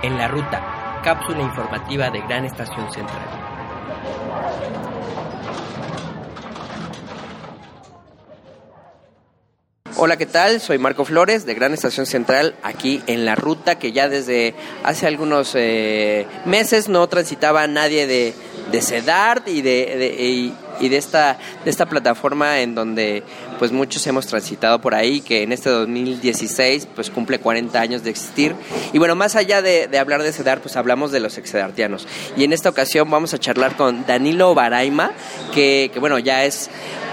En la ruta, cápsula informativa de Gran Estación Central. Hola, ¿qué tal? Soy Marco Flores de Gran Estación Central, aquí en la ruta que ya desde hace algunos eh, meses no transitaba nadie de, de CEDART y de, y de esta, de esta plataforma en donde pues muchos hemos transitado por ahí, que en este 2016 pues cumple 40 años de existir. Y bueno, más allá de, hablar de CEDART, pues hablamos de los excedartianos. Y en esta ocasión vamos a charlar con Danilo Baraima, que, que bueno, ya es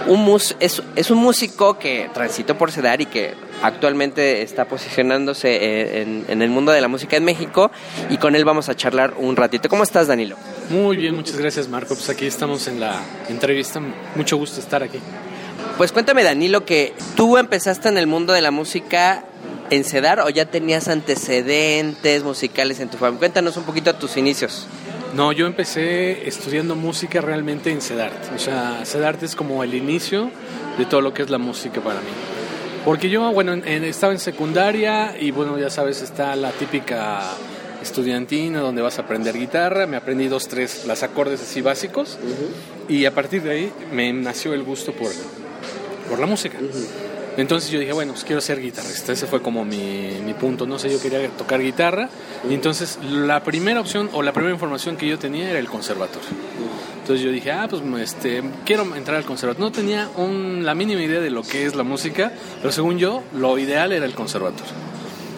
un, mus- es, es un músico que transitó por CEDAR y que actualmente está posicionándose eh, en, en el mundo de la música en México y con él vamos a charlar un ratito. ¿Cómo estás, Danilo? Muy bien, muchas gracias Marco. Pues aquí estamos en la entrevista. Mucho gusto estar aquí. Pues cuéntame, Danilo, que tú empezaste en el mundo de la música en CEDAR o ya tenías antecedentes musicales en tu familia. Cuéntanos un poquito tus inicios. No, yo empecé estudiando música realmente en CEDART. O sea, CEDART es como el inicio de todo lo que es la música para mí. Porque yo, bueno, en- estaba en secundaria y bueno, ya sabes, está la típica estudiantina donde vas a aprender guitarra. Me aprendí dos, tres, las acordes así básicos. Y a partir de ahí me nació el gusto por, por la música. Entonces yo dije, bueno, pues quiero ser guitarrista. Ese fue como mi, mi punto. No sé, yo quería tocar guitarra. Y entonces la primera opción o la primera información que yo tenía era el conservatorio. Entonces yo dije, ah, pues este, quiero entrar al conservatorio. No tenía un- la mínima idea de lo que es la música, pero según yo, lo ideal era el conservatorio.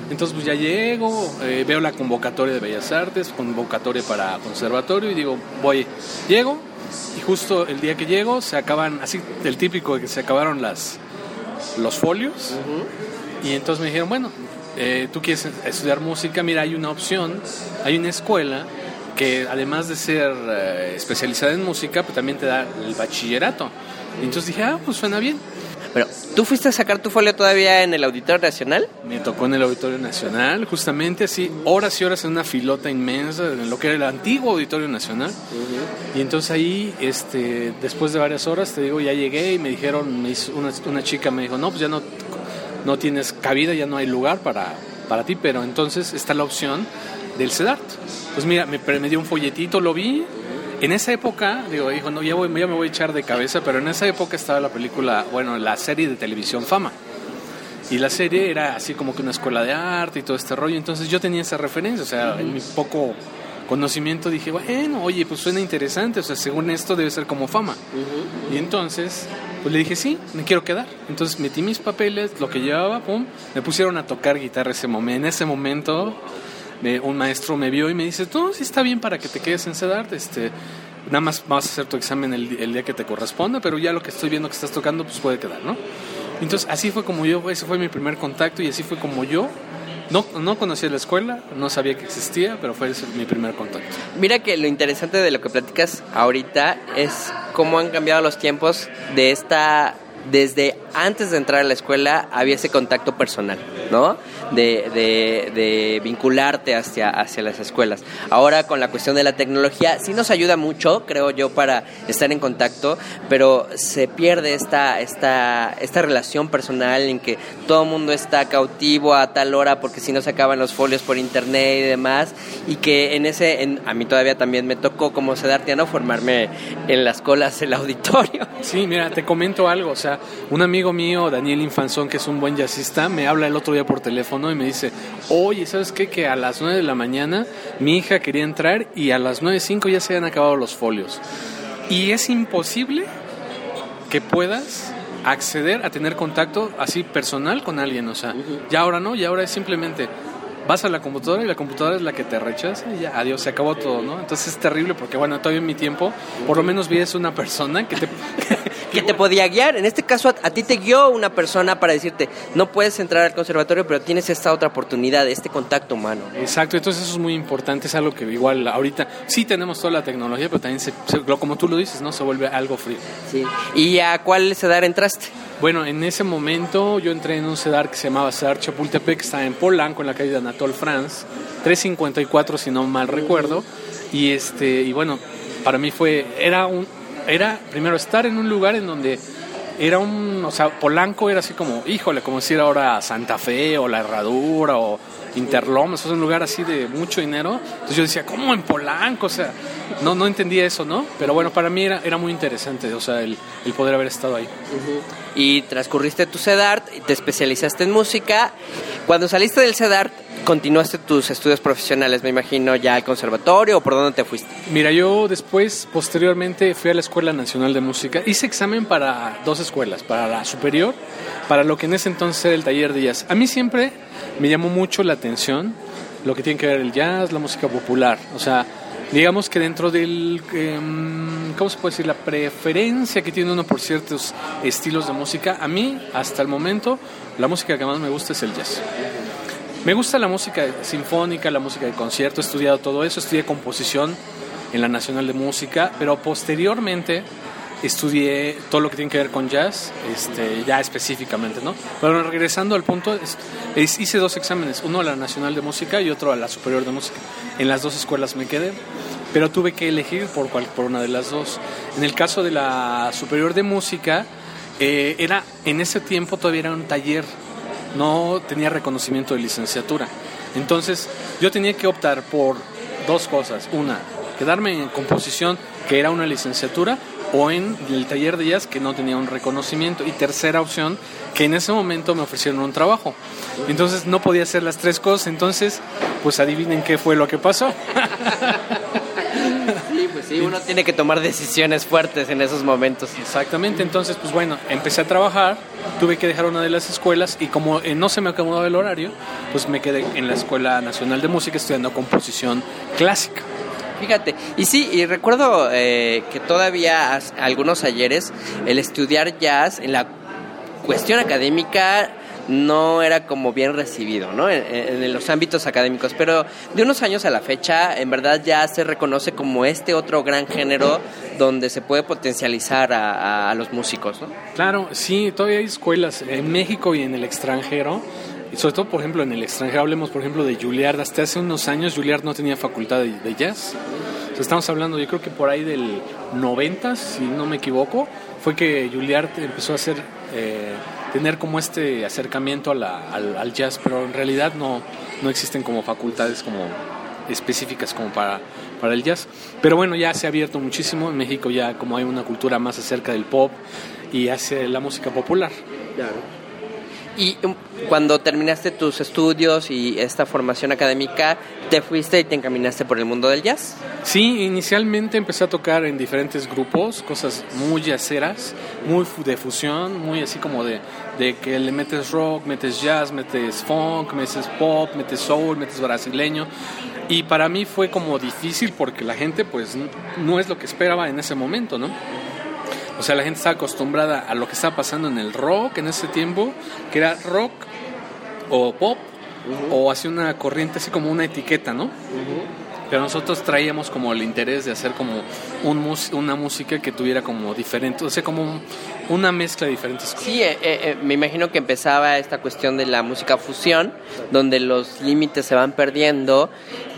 Entonces pues ya llego, eh, veo la convocatoria de Bellas Artes, convocatoria para conservatorio y digo, voy, llego y justo el día que llego se acaban, así el típico de que se acabaron las, los folios y entonces me dijeron, bueno, eh, tú quieres estudiar música, mira, hay una opción, hay una escuela que además de ser eh, especializada en música, pues también te da el bachillerato. Y entonces dije, ah, pues suena bien. Pero, ¿tú fuiste a sacar tu folio todavía en el Auditorio Nacional? Me tocó en el Auditorio Nacional, justamente así, horas y horas en una filota inmensa, en lo que era el antiguo Auditorio Nacional. Y entonces ahí, este, después de varias horas, te digo, ya llegué y me dijeron, me hizo- una, una chica me dijo, no, pues ya no, no tienes cabida, ya no hay lugar para, para ti, pero entonces está la opción del CEDART. Pues mira, me, me dio un folletito, lo vi. En esa época, digo, dijo, no, ya, voy, ya me voy a echar de cabeza, pero en esa época estaba la película, bueno, la serie de televisión Fama. Y la serie era así como que una escuela de arte y todo este rollo. Entonces yo tenía esa referencia, o sea, en mi poco conocimiento dije, bueno, oye, pues suena interesante, o sea, según esto debe ser como fama. Y entonces, pues le dije, sí, me quiero quedar. Entonces metí mis papeles, lo que llevaba, pum, me pusieron a tocar guitarra ese momento. En ese momento, un maestro me vio y me dice, tú sí está bien para que te quedes en CEDART, este, nada más vas a hacer tu examen el, el día que te corresponda, pero ya lo que estoy viendo que estás tocando, pues puede quedar, ¿no? Entonces así fue como yo, ese fue mi primer contacto y así fue como yo, no, no conocía la escuela, no sabía que existía, pero fue mi primer contacto. Mira que lo interesante de lo que platicas ahorita es cómo han cambiado los tiempos de esta desde antes de entrar a la escuela había ese contacto personal, ¿no? De, de- de vincularte hacia, hacia las escuelas. Ahora con la cuestión de la tecnología sí nos ayuda mucho, creo yo, para estar en contacto, pero se pierde esta, esta, esta relación personal en que todo el mundo está cautivo a tal hora porque si no se acaban los folios por internet y demás, y que en ese, en- a mí todavía también me tocó como sedartiano formarme en las colas del auditorio. Sí, mira, te comento algo, o sea, un amigo mío, Daniel Infanzón, que es un buen jazzista, me habla el otro día por teléfono y me dice, oye, ¿sabes qué? Que a las 9 de la mañana mi hija quería entrar y a las 9.05 ya se habían acabado los folios. Y es imposible que puedas acceder a tener contacto así personal con alguien, o sea, ya ahora no, ya ahora es simplemente vas a la computadora y la computadora es la que te rechaza y ya, adiós, se acabó todo, ¿no? Entonces es terrible porque, bueno, todavía en mi tiempo, por lo menos vi es una persona que te, que te podía guiar. En este caso, a, a, ti te guió una persona para decirte, no puedes entrar al conservatorio, pero tienes esta otra oportunidad, este contacto humano. Exacto, entonces eso es muy importante, es algo que igual ahorita sí tenemos toda la tecnología, pero también, se, se, como tú lo dices, ¿no? Se vuelve algo frío. Sí. ¿Y a cuál CEDAR entraste? Bueno, en ese momento yo entré en un CEDAR que se llamaba CEDAR Chapultepec, que está en Polanco, en la calle de Anatole France, 354 si no mal recuerdo. Y este y bueno, para mí fue era un era primero estar en un lugar en donde era un, o sea, Polanco era así como, híjole, como decir ahora Santa Fe o La Herradura o Interlomas, es un lugar así de mucho dinero. Entonces yo decía, ¿cómo en Polanco? O sea, no, no entendía eso, ¿no? Pero bueno, para mí era, era muy interesante, o sea, el, el poder haber estado ahí. Uh -huh. Y transcurriste tu CEDART, te especializaste en música. Cuando saliste del CEDART, continuaste tus estudios profesionales, me imagino, ya al conservatorio o por dónde te fuiste? Mira, yo después, posteriormente, fui a la Escuela Nacional de Música. Hice examen para dos escuelas, para la superior, para lo que en ese entonces era el taller de jazz. A mí siempre me llamó mucho la atención lo que tiene que ver el jazz, la música popular. O sea, digamos que dentro del, eh, ¿cómo se puede decir? La preferencia que tiene uno por ciertos estilos de música, a mí, hasta el momento, la música que más me gusta es el jazz. Me gusta la música sinfónica, la música de concierto, he estudiado todo eso, estudié composición en la Nacional de Música, pero posteriormente estudié todo lo que tiene que ver con jazz, este, ya específicamente, ¿no? Pero regresando al punto, es, es, hice dos exámenes, uno a la Nacional de Música y otro a la Superior de Música. En las dos escuelas me quedé, pero tuve que elegir por, cual, por una de las dos. En el caso de la Superior de Música, eh, era, en ese tiempo todavía era un taller, no tenía reconocimiento de licenciatura. Entonces yo tenía que optar por dos cosas. Una, quedarme en composición, que era una licenciatura, o en el taller de jazz que no tenía un reconocimiento. Y tercera opción, que en ese momento me ofrecieron un trabajo. Entonces no podía hacer las tres cosas, entonces pues adivinen qué fue lo que pasó. Sí, pues sí, uno tiene que tomar decisiones fuertes en esos momentos. Exactamente, entonces pues bueno, empecé a trabajar, tuve que dejar una de las escuelas y como eh, no se me acomodaba el horario, pues me quedé en la Escuela Nacional de Música estudiando composición clásica. Fíjate, y sí, y recuerdo eh, que todavía algunos ayeres el estudiar jazz en la cuestión académica no era como bien recibido, ¿no? En, los ámbitos académicos, pero de unos años a la fecha, en verdad ya se reconoce como este otro gran género donde se puede potencializar a los músicos, ¿no? Claro, sí, todavía hay escuelas en México y en el extranjero y sobre todo, por ejemplo, en el extranjero, hablemos, por ejemplo, de Juilliard. Hasta hace unos años, Juilliard no tenía facultad de, de jazz. O sea, estamos hablando, yo creo que por ahí del 90, si no me equivoco, fue que Juilliard empezó a hacer, eh, tener como este acercamiento a la, al, al, jazz, pero en realidad no, no existen como facultades como específicas como para, para el jazz. Pero bueno, ya se ha abierto muchísimo. En México ya como hay una cultura más acerca del pop y hacia la música popular. Claro. Y cuando terminaste tus estudios y esta formación académica, ¿te fuiste y te encaminaste por el mundo del jazz? Sí, inicialmente empecé a tocar en diferentes grupos, cosas muy jazzeras, muy de fusión, muy así como de, de que le metes rock, metes jazz, metes funk, metes pop, metes soul, metes brasileño. Y para mí fue como difícil porque la gente pues no es lo que esperaba en ese momento, ¿no? O sea, la gente está acostumbrada a lo que estaba pasando en el rock en ese tiempo, que era rock o pop, uh -huh. o hacía una corriente así como una etiqueta, ¿no? Uh -huh. Pero nosotros traíamos como el interés de hacer como un una música que tuviera como diferente, o sea, como un, una mezcla de diferentes cosas. Sí, eh, eh, me imagino que empezaba esta cuestión de la música fusión, donde los límites se van perdiendo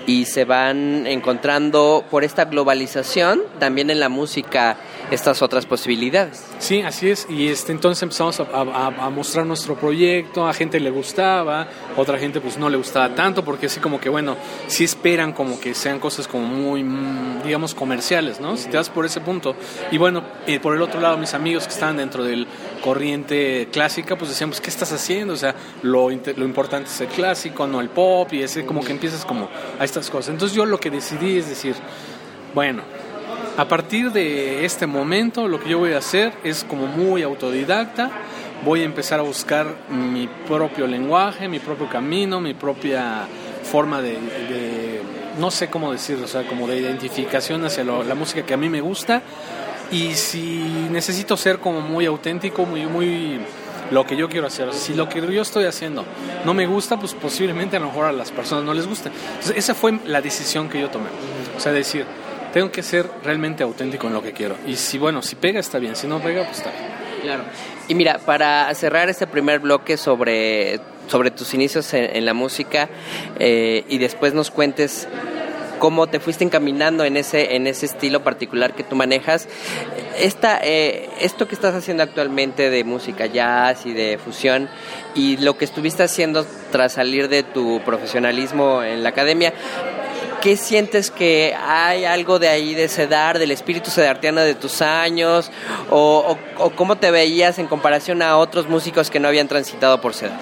y se van encontrando por esta globalización también en la música estas otras posibilidades. Sí, así es. Y este, entonces empezamos a, mostrar nuestro proyecto, a gente le gustaba, otra gente pues no le gustaba tanto, porque así como que, bueno, sí esperan como que sean cosas como muy, digamos, comerciales, ¿no? Si te das por ese punto. Y bueno, eh, por el otro lado, mis amigos que estaban dentro del corriente clásica, pues decían, pues, ¿qué estás haciendo? O sea, lo, lo importante es el clásico, no el pop, y ese como que empiezas como a estas cosas. Entonces yo lo que decidí es decir, bueno, a partir de este momento lo que yo voy a hacer es como muy autodidacta, voy a empezar a buscar mi propio lenguaje, mi propio camino, mi propia forma de, de no sé cómo decirlo, o sea, como de identificación hacia lo, la música que a mí me gusta y si necesito ser como muy auténtico, muy, muy lo que yo quiero hacer. Si lo que yo estoy haciendo no me gusta, pues posiblemente a lo mejor a las personas no les guste. Entonces, esa fue la decisión que yo tomé. O sea, decir, tengo que ser realmente auténtico en lo que quiero. Y si, bueno, si pega está bien, si no pega, pues está bien. Claro. Y mira, para cerrar este primer bloque sobre, sobre tus inicios en, la música eh, y después nos cuentes cómo te fuiste encaminando en ese, en ese estilo particular que tú manejas. Esta, eh, esto que estás haciendo actualmente de música jazz y de fusión y lo que estuviste haciendo tras salir de tu profesionalismo en la academia, ¿qué sientes que hay algo de ahí de sedar, del espíritu sedartiano de tus años? O, cómo te veías en comparación a otros músicos que no habían transitado por sedar?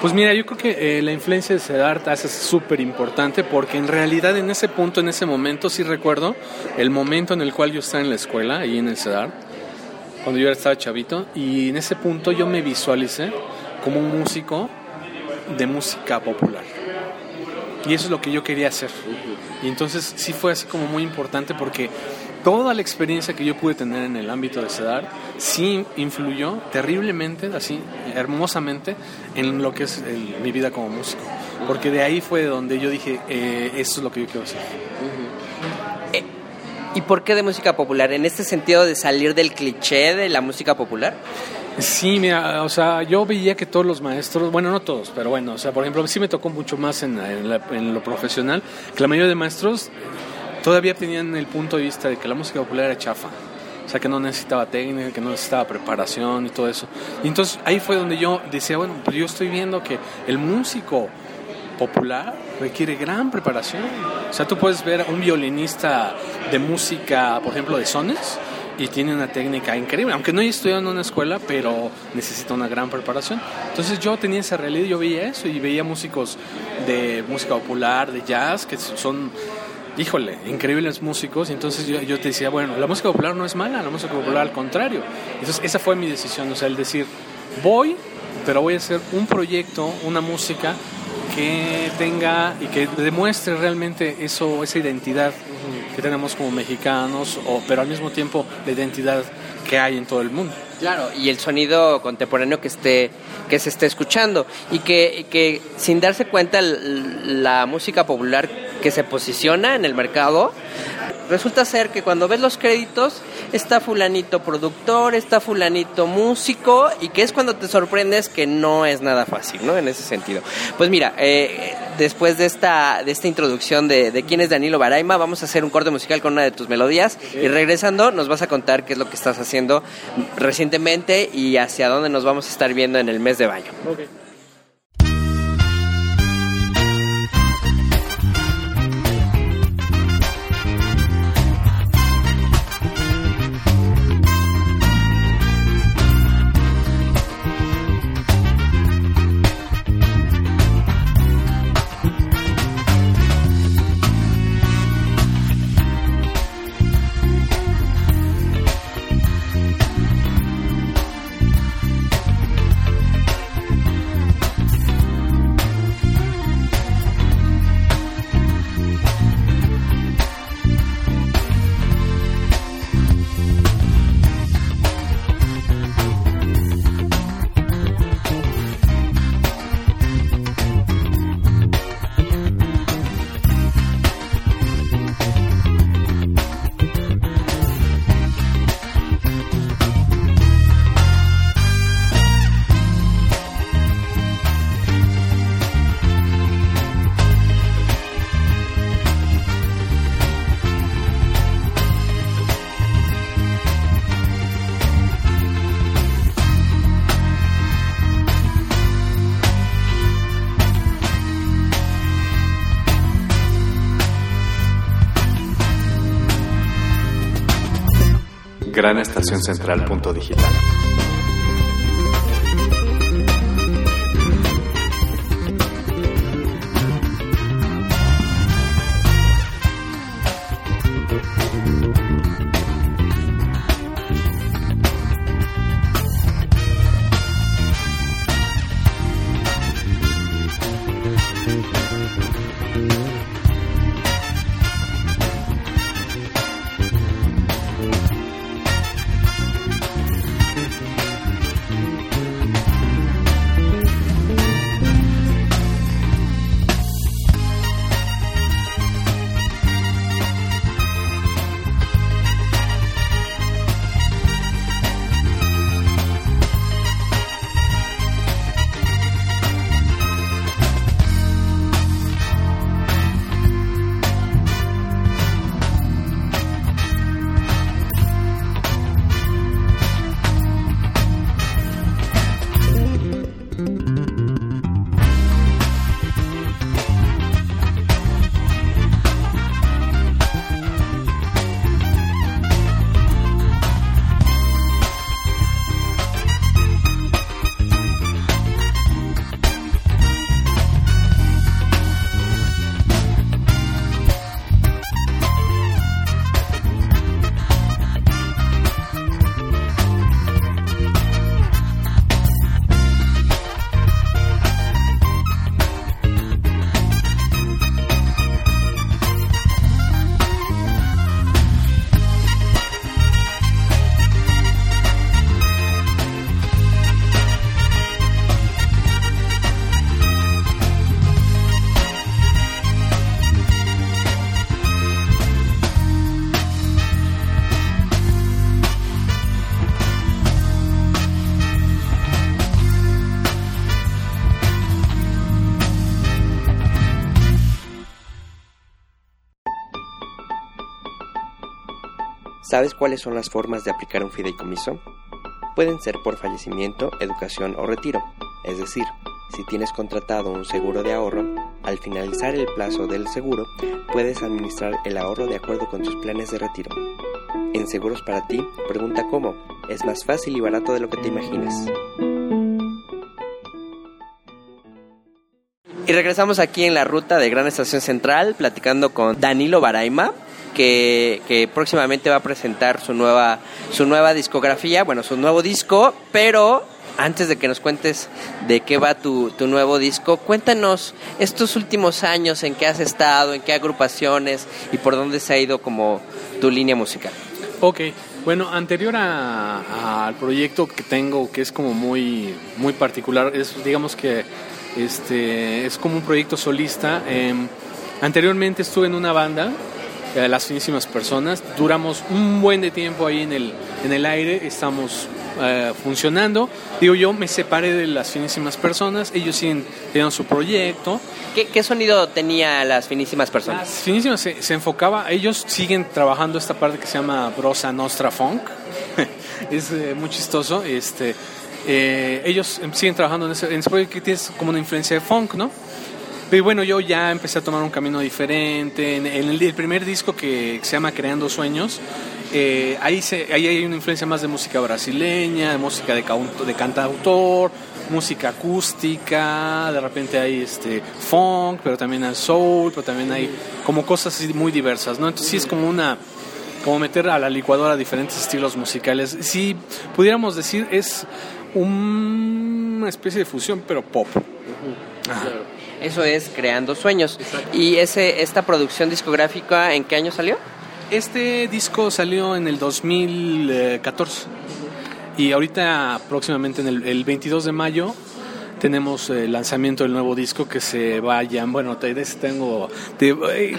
Pues mira, yo creo que eh, la influencia de Sedart es súper importante porque en realidad en ese punto, en ese momento, sí recuerdo el momento en el cual yo estaba en la escuela, ahí en el Sedart, cuando yo estaba chavito, y en ese punto yo me visualicé como un músico de música popular. Y eso es lo que yo quería hacer. Y entonces sí fue así como muy importante porque toda la experiencia que yo pude tener en el ámbito de sedar sí influyó terriblemente, así hermosamente, en lo que es mi vida como músico. Porque de ahí fue donde yo dije, eh, esto es lo que yo quiero hacer. Eh, ¿Y por qué de música popular? ¿En este sentido de salir del cliché de la música popular? Sí, mira, o sea, yo veía que todos los maestros, bueno, no todos, pero bueno, o sea, por ejemplo, sí me tocó mucho más en, en lo profesional, que la mayoría de maestros todavía tenían el punto de vista de que la música popular era chafa. O sea, que no necesitaba técnica, que no necesitaba preparación y todo eso. Y entonces ahí fue donde yo decía, bueno, pues yo estoy viendo que el músico popular requiere gran preparación. O sea, tú puedes ver a un violinista de música, por ejemplo, de sones, y tiene una técnica increíble, aunque no haya estudiado en una escuela, pero necesita una gran preparación. Entonces yo tenía esa realidad, yo veía eso y veía músicos de música popular, de jazz, que son híjole, increíbles músicos. Y entonces yo, yo, te decía, bueno, la música popular no es mala, la música popular al contrario. Entonces esa fue mi decisión, o sea, el decir, voy, pero voy a hacer un proyecto, una música que tenga y que demuestre realmente eso, esa identidad que tenemos como mexicanos, o, pero al mismo tiempo la identidad que hay en todo el mundo. Claro, y el sonido contemporáneo que esté que se esté escuchando y que, que sin darse cuenta la música popular que se posiciona en el mercado resulta ser que cuando ves los créditos está fulanito productor, está fulanito músico y que es cuando te sorprendes que no es nada fácil, ¿no? En ese sentido. Pues mira, eh, después de esta, de esta introducción de, de quién es Danilo Baraima, vamos a hacer un corte musical con una de tus melodías y regresando nos vas a contar qué es lo que estás haciendo recientemente y hacia dónde nos vamos a estar viendo en el mes de baño. Gran Estación Central. Punto ¿Sabes cuáles son las formas de aplicar un fideicomiso? Pueden ser por fallecimiento, educación o retiro. Es decir, si tienes contratado un seguro de ahorro, al finalizar el plazo del seguro, puedes administrar el ahorro de acuerdo con tus planes de retiro. En Seguros para ti, pregunta cómo. Es más fácil y barato de lo que te imaginas. Y regresamos aquí en la ruta de Gran Estación Central platicando con Danilo Baraima, que, próximamente va a presentar su nueva, su nueva discografía, bueno, su nuevo disco, pero antes de que nos cuentes de qué va tu, tu, nuevo disco, cuéntanos estos últimos años en qué has estado, en qué agrupaciones y por dónde se ha ido como tu línea musical. Ok, bueno, anterior al proyecto que tengo, que es como muy, muy particular, es digamos que este, es como un proyecto solista. Em, anteriormente estuve en una banda eh, las finísimas personas. Duramos un buen de tiempo ahí en el, en el aire, estamos eh, funcionando. Digo, yo me separé de las finísimas personas, ellos siguen teniendo su proyecto. ¿Qué, sonido tenía las finísimas personas? Las finísimas se, enfocaba, ellos siguen trabajando esta parte que se llama Brosa Nostra Funk. es eh, muy chistoso. Este, ellos siguen trabajando en ese, en ese proyecto que tiene como una influencia de funk, ¿no? Pero bueno, yo ya empecé a tomar un camino diferente. En, el, primer disco que, se llama Creando Sueños, eh, ahí, se, ahí hay una influencia más de música brasileña, de música de, de cantautor, música acústica, de repente hay este funk, pero también hay soul, pero también hay como cosas muy diversas, ¿no? Entonces sí es como una como meter a la licuadora diferentes estilos musicales. Si pudiéramos decir es una especie de fusión, pero pop. Eso es Creando Sueños. ¿Y ese, esta producción discográfica en qué año salió? Este disco salió en el 2014 y ahorita próximamente en el, el 22 de mayo tenemos el lanzamiento del nuevo disco que se vayan. Bueno, tengo.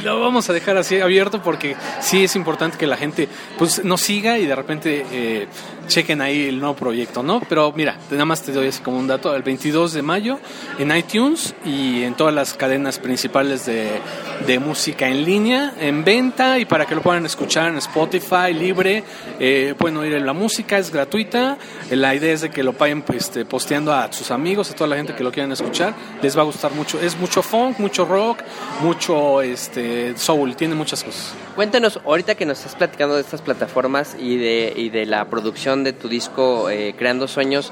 lo vamos a dejar así abierto porque sí es importante que la gente pues nos siga y de repente eh, chequen ahí el nuevo proyecto, ¿no? Pero mira, nada más te doy así como un dato: el 22 de mayo en iTunes y en todas las cadenas principales de, de música en línea, en venta y para que lo puedan escuchar en Spotify libre. Eh, pueden oír la música, es gratuita. La idea es de que lo vayan pues, este, posteando a sus amigos, a toda la gente que lo quieran escuchar. Les va a gustar mucho. Es mucho funk, mucho rock, mucho este, soul, tiene muchas cosas. Cuéntanos, ahorita que nos estás platicando de estas plataformas y de, y de la producción de tu disco eh, Creando Sueños,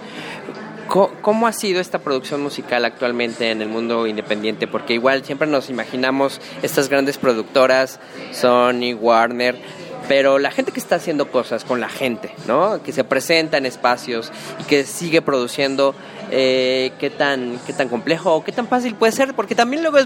¿Cómo ha sido esta producción musical actualmente en el mundo independiente? Porque igual siempre nos imaginamos estas grandes productoras, Sony, Warner, pero la gente que está haciendo cosas con la gente, ¿no? Que se presenta en espacios y que sigue produciendo, eh, ¿qué, tan, ¿qué tan complejo o qué tan fácil puede ser? Porque también luego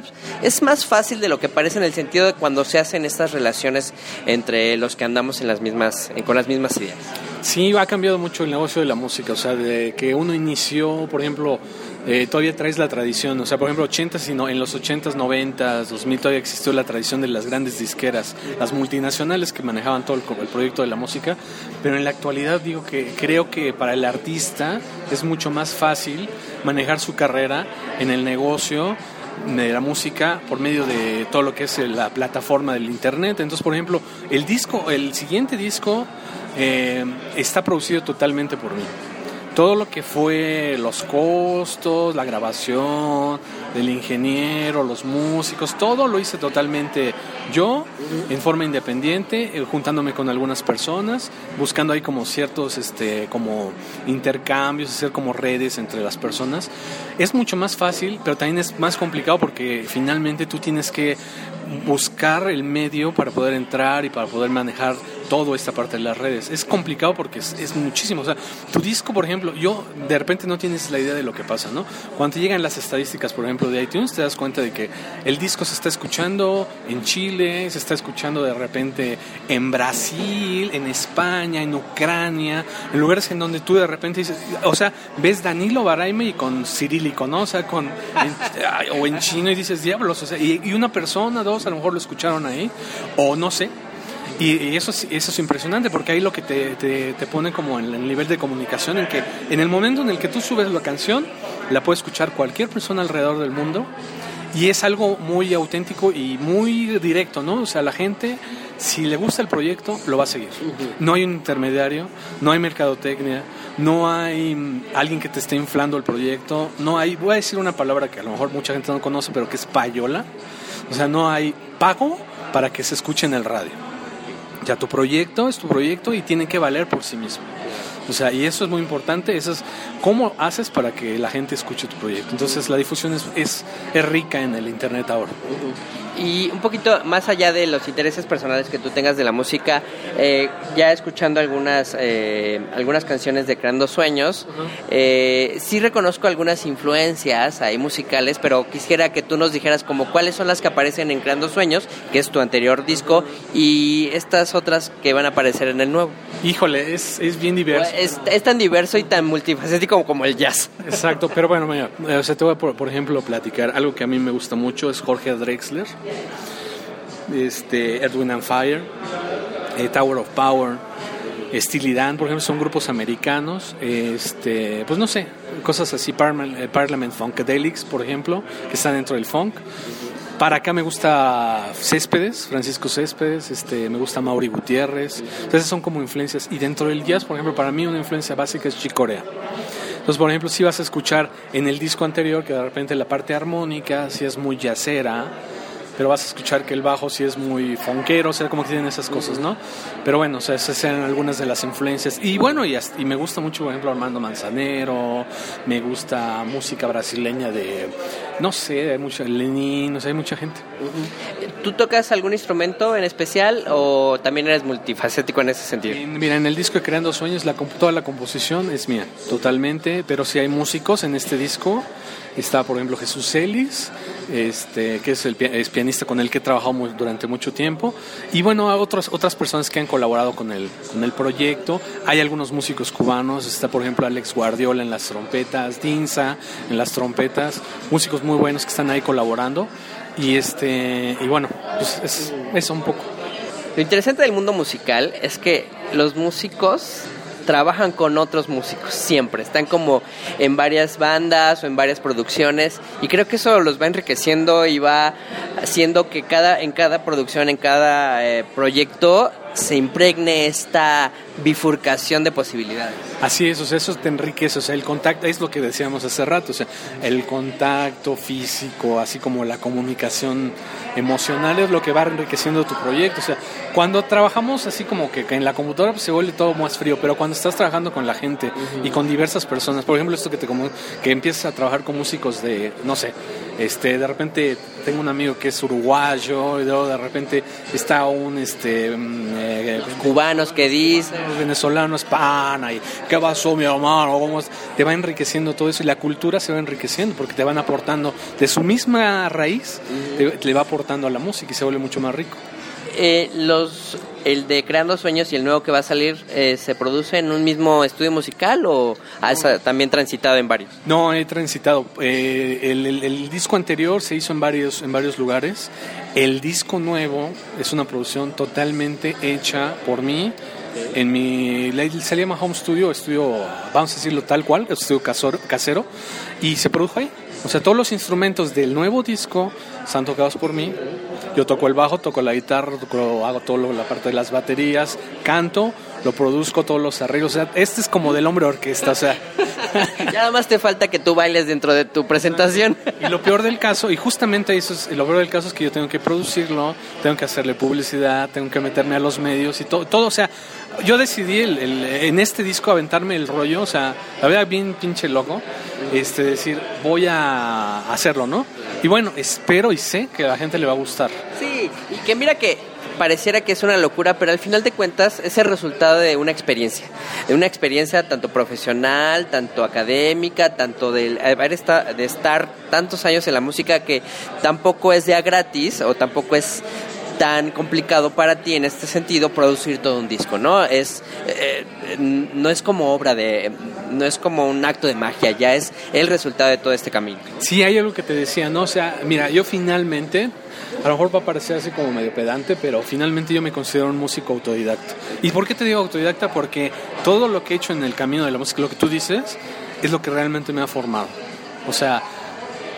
es, más fácil de lo que parece en el sentido de cuando se hacen estas relaciones entre los que andamos en las mismas, con las mismas ideas. Sí, ha cambiado mucho el negocio de la música, o sea, de que uno inició, por ejemplo, eh, todavía traes la tradición, o sea, por ejemplo, 80 sino en los 80s, 90s, 2000 todavía existió la tradición de las grandes disqueras, las multinacionales que manejaban todo el, el proyecto de la música, pero en la actualidad digo que creo que para el artista es mucho más fácil manejar su carrera en el negocio de la música por medio de todo lo que es la plataforma del internet. Entonces, por ejemplo, el disco, el siguiente disco eh, está producido totalmente por mí. Todo lo que fue los costos, la grabación, del ingeniero, los músicos, todo lo hice totalmente yo, en forma independiente, eh, juntándome con algunas personas, buscando ahí como ciertos, este, como intercambios, hacer como redes entre las personas. Es mucho más fácil, pero también es más complicado porque finalmente tú tienes que buscar el medio para poder entrar y para poder manejar toda esta parte de las redes. Es complicado porque es, muchísimo. O sea, tu disco, por ejemplo, yo de repente no tienes la idea de lo que pasa, ¿no? Cuando llegan las estadísticas, por ejemplo, de iTunes, te das cuenta de que el disco se está escuchando en Chile, se está escuchando de repente en Brasil, en España, en Ucrania, en lugares en donde tú de repente dices, o sea, ves Danilo Baraime y con cirílico, ¿no? O sea, con, o en chino y dices, diablos, o sea, y una persona, dos, a lo mejor lo escucharon ahí, o no sé, y, eso, eso es impresionante porque ahí lo que te, te, pone como en el nivel de comunicación, en que en el momento en el que tú subes la canción, la puede escuchar cualquier persona alrededor del mundo Y es algo muy auténtico y muy directo, ¿no? O sea, la gente, si le gusta el proyecto, lo va a seguir. No hay un intermediario, no hay mercadotecnia, no hay mm, alguien que te esté inflando el proyecto, no hay, voy a decir una palabra que a lo mejor mucha gente no conoce, pero que es payola. O sea, no hay pago para que se escuche en el radio. Ya tu proyecto es tu proyecto y tiene que valer por sí mismo. O sea, y eso es muy importante, eso es cómo haces para que la gente escuche tu proyecto. Entonces la difusión es, es, es rica en el Internet ahora. Y un poquito más allá de los intereses personales que tú tengas de la música, eh, ya escuchando algunas, eh, algunas canciones de Creando Sueños, eh, sí reconozco algunas influencias ahí musicales, pero quisiera que tú nos dijeras como cuáles son las que aparecen en Creando Sueños, que es tu anterior disco, y estas otras que van a aparecer en el nuevo. Híjole, es, es bien diverso. Es, es tan diverso y tan multifacético como el jazz. Exacto, pero bueno, mira, o sea, te voy a, por, por ejemplo, platicar algo que a mí me gusta mucho, es Jorge Drexler este, Edwin and Fire, eh, Tower of Power, Steely Dan, por ejemplo, son grupos americanos, este, pues no sé, cosas así, Parliament, eh, Parliament Funkadelics, por ejemplo, que están dentro del funk. Para acá me gusta Céspedes, Francisco Céspedes, este, me gusta Mauri Gutiérrez. Entonces son como influencias. Y dentro del jazz, por ejemplo, para mí una influencia básica es Chicorea. Entonces, por ejemplo, si vas a escuchar en el disco anterior que de repente la parte armónica si es muy jazzera, pero vas a escuchar que el bajo sí es muy fonquero, o sea, como que tienen esas cosas, ¿no? Pero bueno, o sea, esas eran algunas de las influencias. Y bueno, y, y me gusta mucho, por ejemplo, Armando Manzanero, me gusta música brasileña de, no sé, hay mucha, Lenin, sea, hay mucha gente. ¿Tú tocas algún instrumento en especial o también eres multifacético en ese sentido? En- mira, en el disco de Creando Sueños, la, toda la composición es mía, totalmente, pero sí hay músicos en este disco. Está, por ejemplo, Jesús Ellis, este, que es el es pianista con el que he trabajado mu- durante mucho tiempo. Y bueno, a otras, otras personas que han colaborado con el, con el proyecto. Hay algunos músicos cubanos, está, por ejemplo, Alex Guardiola en las trompetas, Dinsa en las trompetas, músicos muy buenos que están ahí colaborando. Y, este, y bueno, pues es eso un poco. Lo interesante del mundo musical es que los músicos trabajan con otros músicos siempre, están como en varias bandas o en varias producciones y creo que eso los va enriqueciendo y va haciendo que cada en cada producción, en cada eh, proyecto se impregne esta bifurcación de posibilidades. Así es, o sea, eso te enriquece, o sea, el contacto, es lo que decíamos hace rato, o sea, el contacto físico, así como la comunicación emocional es lo que va enriqueciendo tu proyecto, o sea, cuando trabajamos así como que, en la computadora pues, se vuelve todo más frío, pero cuando estás trabajando con la gente y con diversas personas, por ejemplo, esto que te como que empiezas a trabajar con músicos de, no sé, este, de repente tengo un amigo que es uruguayo y luego de repente está un, este, mm, eh, Cubanos que dicen, venezolanos, pana, y qué pasó mi hermano, ¿Cómo es? te va enriqueciendo todo eso y la cultura se va enriqueciendo porque te van aportando de su misma raíz, te, te le va aportando a la música y se vuelve mucho más rico. eh, los el de Creando Sueños y el nuevo que va a salir eh, se produce en un mismo estudio musical o has eh, también transitado en varios. No, he transitado. eh, el, el- el disco anterior se hizo en varios, en varios lugares. El disco nuevo es una producción totalmente hecha por mí. En mi, se llama Home Studio, estudio, vamos a decirlo tal cual, estudio casor- casero, y se produjo ahí. O sea, todos los instrumentos del nuevo disco están tocados por mí. Yo toco el bajo, toco la guitarra, toco- hago toda la parte de las baterías, canto, lo produzco, todos los arreglos. O sea, este es como del hombre orquesta, o sea. Ya nada más te falta que tú bailes dentro de tu presentación. Y lo peor del caso, y justamente eso es, lo peor del caso es que yo tengo que producirlo, tengo que hacerle publicidad, tengo que meterme a los medios y todo, todo o sea, yo decidí el- el- en este disco aventarme el rollo, o sea, la verdad bien pinche loco, este, decir, voy a hacerlo, ¿no? Y bueno, espero y sé que a la gente le va a gustar. Sí, y que mira que pareciera que es una locura, pero al final de cuentas es el resultado de una experiencia, de una experiencia tanto profesional, tanto académica, tanto de de estar tantos años en la música que tampoco es de a gratis o tampoco es tan complicado para ti en este sentido producir todo un disco, ¿no? Es eh, eh, no es como obra de no es como un acto de magia, ya es el resultado de todo este camino. Sí, hay algo que te decía, ¿no? O sea, mira, yo finalmente, a lo mejor va a parecer así como medio pedante, pero finalmente yo me considero un músico autodidacta. ¿Y por qué te digo autodidacta? Porque todo lo que he hecho en el camino de la música, lo que tú dices, es lo que realmente me ha formado. O sea,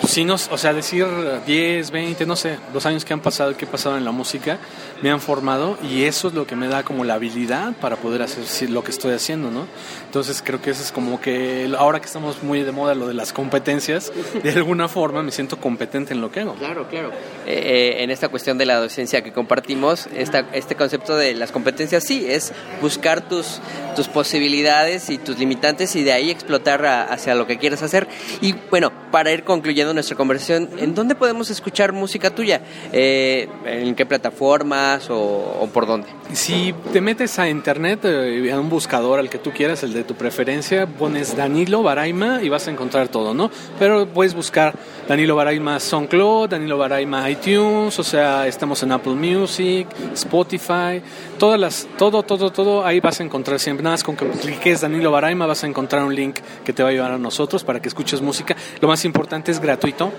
sí nos, o sea, decir 10, 20, no sé, los años que han pasado que he pasado en la música me han formado y eso es lo que me da como la habilidad para poder hacer lo que estoy haciendo, ¿no? Entonces creo que eso es como que ahora que estamos muy de moda lo de las competencias, de alguna forma me siento competente en lo que hago. Claro, claro. Eh, en esta cuestión de la docencia que compartimos, esta, este concepto de las competencias sí, es buscar tus, tus posibilidades y tus limitantes y de ahí explotar hacia lo que quieres hacer. Y bueno, para ir concluyendo nuestra conversación, ¿en dónde podemos escuchar música tuya? Eh, ¿En qué o, por dónde? Si te metes a internet, eh, a un buscador al que tú quieras, el de tu preferencia, pones Danilo Baraima y vas a encontrar todo, ¿no? Pero puedes buscar Danilo Baraima SoundCloud, Danilo Baraima iTunes, o sea, estamos en Apple Music, Spotify, todas las, todo, todo, todo, ahí vas a encontrar siempre. Nada más con que cliques Danilo Baraima vas a encontrar un link que te va a llevar a nosotros para que escuches música. Lo más importante es gratuito,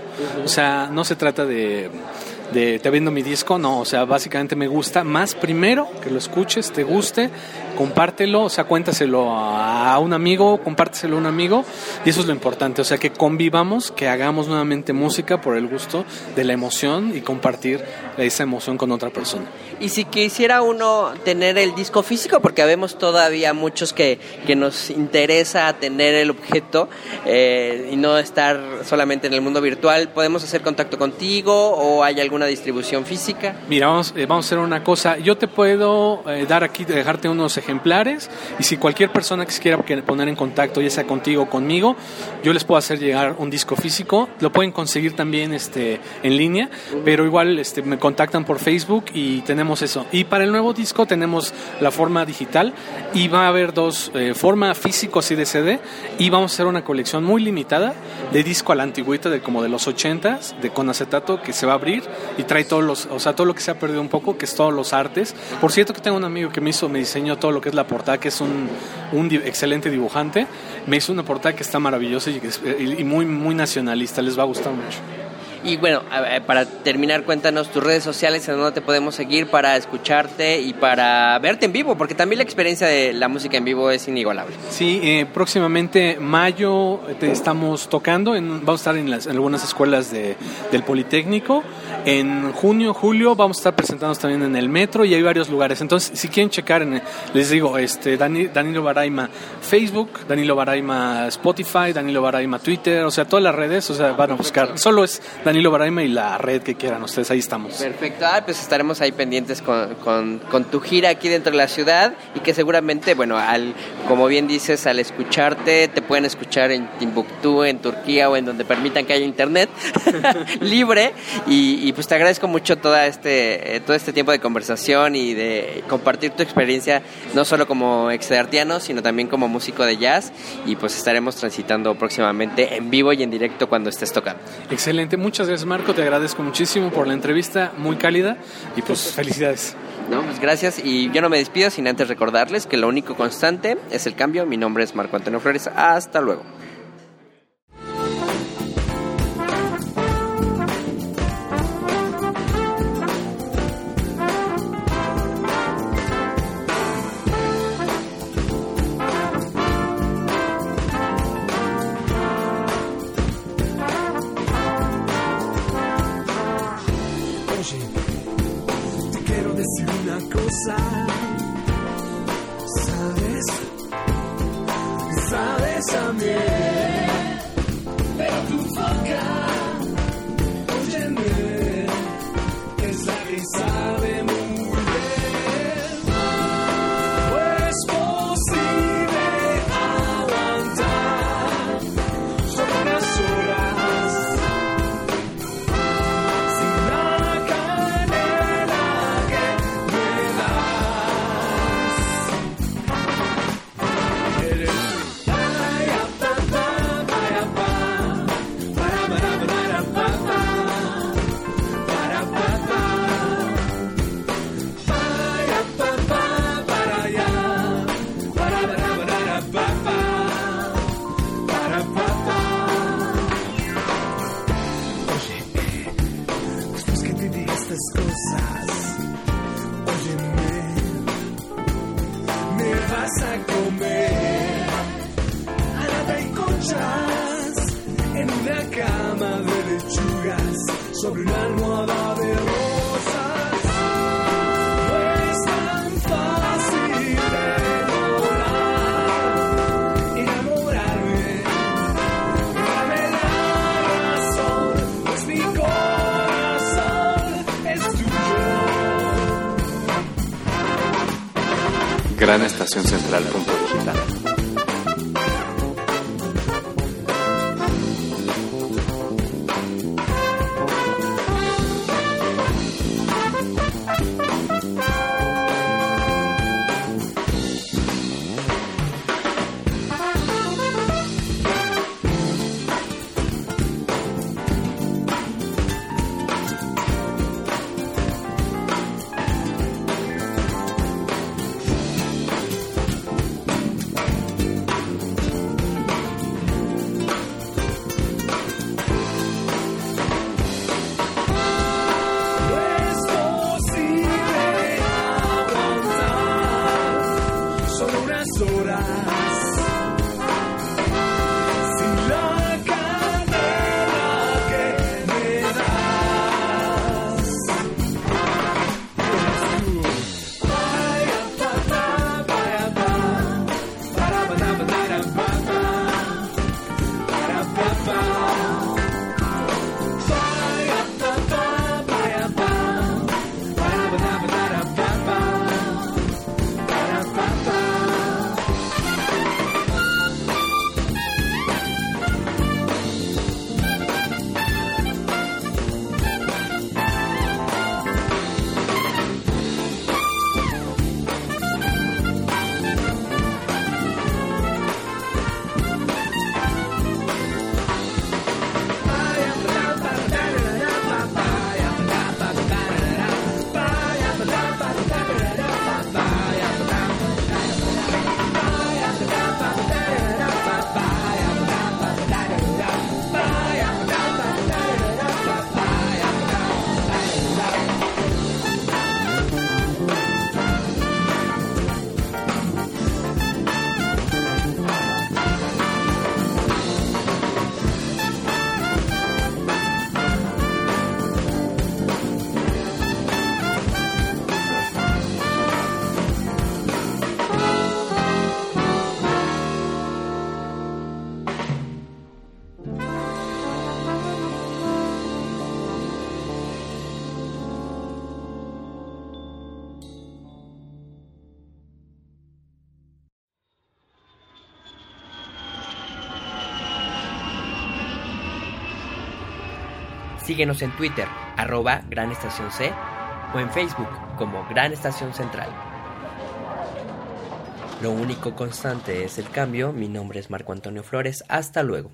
o sea, no se trata de de te vendo mi disco, no, o sea, básicamente me gusta más primero que lo escuches, te guste, compártelo, o sea, cuéntaselo a un amigo, compárteselo a un amigo, y eso es lo importante, o sea, que convivamos, que hagamos nuevamente música por el gusto de la emoción y compartir esa emoción con otra persona. Y si quisiera uno tener el disco físico, porque vemos todavía muchos que, que nos interesa tener el objeto eh, y no estar solamente en el mundo virtual, ¿podemos hacer contacto contigo o hay algún una distribución física? Mira, vamos, eh, vamos a hacer una cosa. Yo te puedo eh, dar aquí, dejarte unos ejemplares y si cualquier persona que se quiera poner en contacto, ya sea contigo o conmigo, yo les puedo hacer llegar un disco físico. Lo pueden conseguir también este, en línea, pero igual este, me contactan por Facebook y tenemos eso. Y para el nuevo disco tenemos la forma digital y va a haber dos, eh, forma físico así de CD y vamos a hacer una colección muy limitada de disco a la antigüita de como de los 80s, de con acetato que se va a abrir y trae todos los, o sea, todo lo que se ha perdido un poco, que es todos los artes. Por cierto que tengo un amigo que me hizo, me diseñó todo lo que es la portada, que es un, excelente dibujante. Me hizo una portada que está maravillosa y, y muy, muy nacionalista, les va a gustar mucho. Y bueno, para terminar, cuéntanos tus redes sociales en donde te podemos seguir para escucharte y para verte en vivo, porque también la experiencia de la música en vivo es inigualable. Sí, eh, próximamente mayo te estamos tocando, en, vamos a estar en, las, algunas escuelas de, del Politécnico. En junio, julio vamos a estar presentándonos también en el metro y hay varios lugares. Entonces, si quieren checar, en, les digo, este Danilo Baraima Facebook, Danilo Baraima Spotify, Danilo Baraima Twitter, o sea, todas las redes, o sea, van a buscar. Solo es Danilo Danilo Baraima y la red que quieran ustedes, ahí estamos. Perfecto, ah, pues estaremos ahí pendientes con, con, tu gira aquí dentro de la ciudad y que seguramente, bueno, al como bien dices, al escucharte, te pueden escuchar en Timbuktu, en Turquía o en donde permitan que haya internet libre y, pues te agradezco mucho todo este, eh, todo este tiempo de conversación y de compartir tu experiencia, no solo como exartiano, sino también como músico de jazz y pues estaremos transitando próximamente en vivo y en directo cuando estés tocando. Excelente, muchas gracias Marco, te agradezco muchísimo por la entrevista, muy cálida y pues felicidades. No, pues gracias y yo no me despido sin antes recordarles que lo único constante es el cambio. Mi nombre es Marco Antonio Flores, hasta luego. someday. Sobre una almohada de rosas. No es tan fácil enamorar, enamorarme. Dame la razón, pues mi corazón es tuyo. Gran Estación Central punto digital. Síguenos en Twitter, arroba Gran Estación C, o en Facebook como Gran Estación Central. Lo único constante es el cambio. Mi nombre es Marco Antonio Flores. Hasta luego.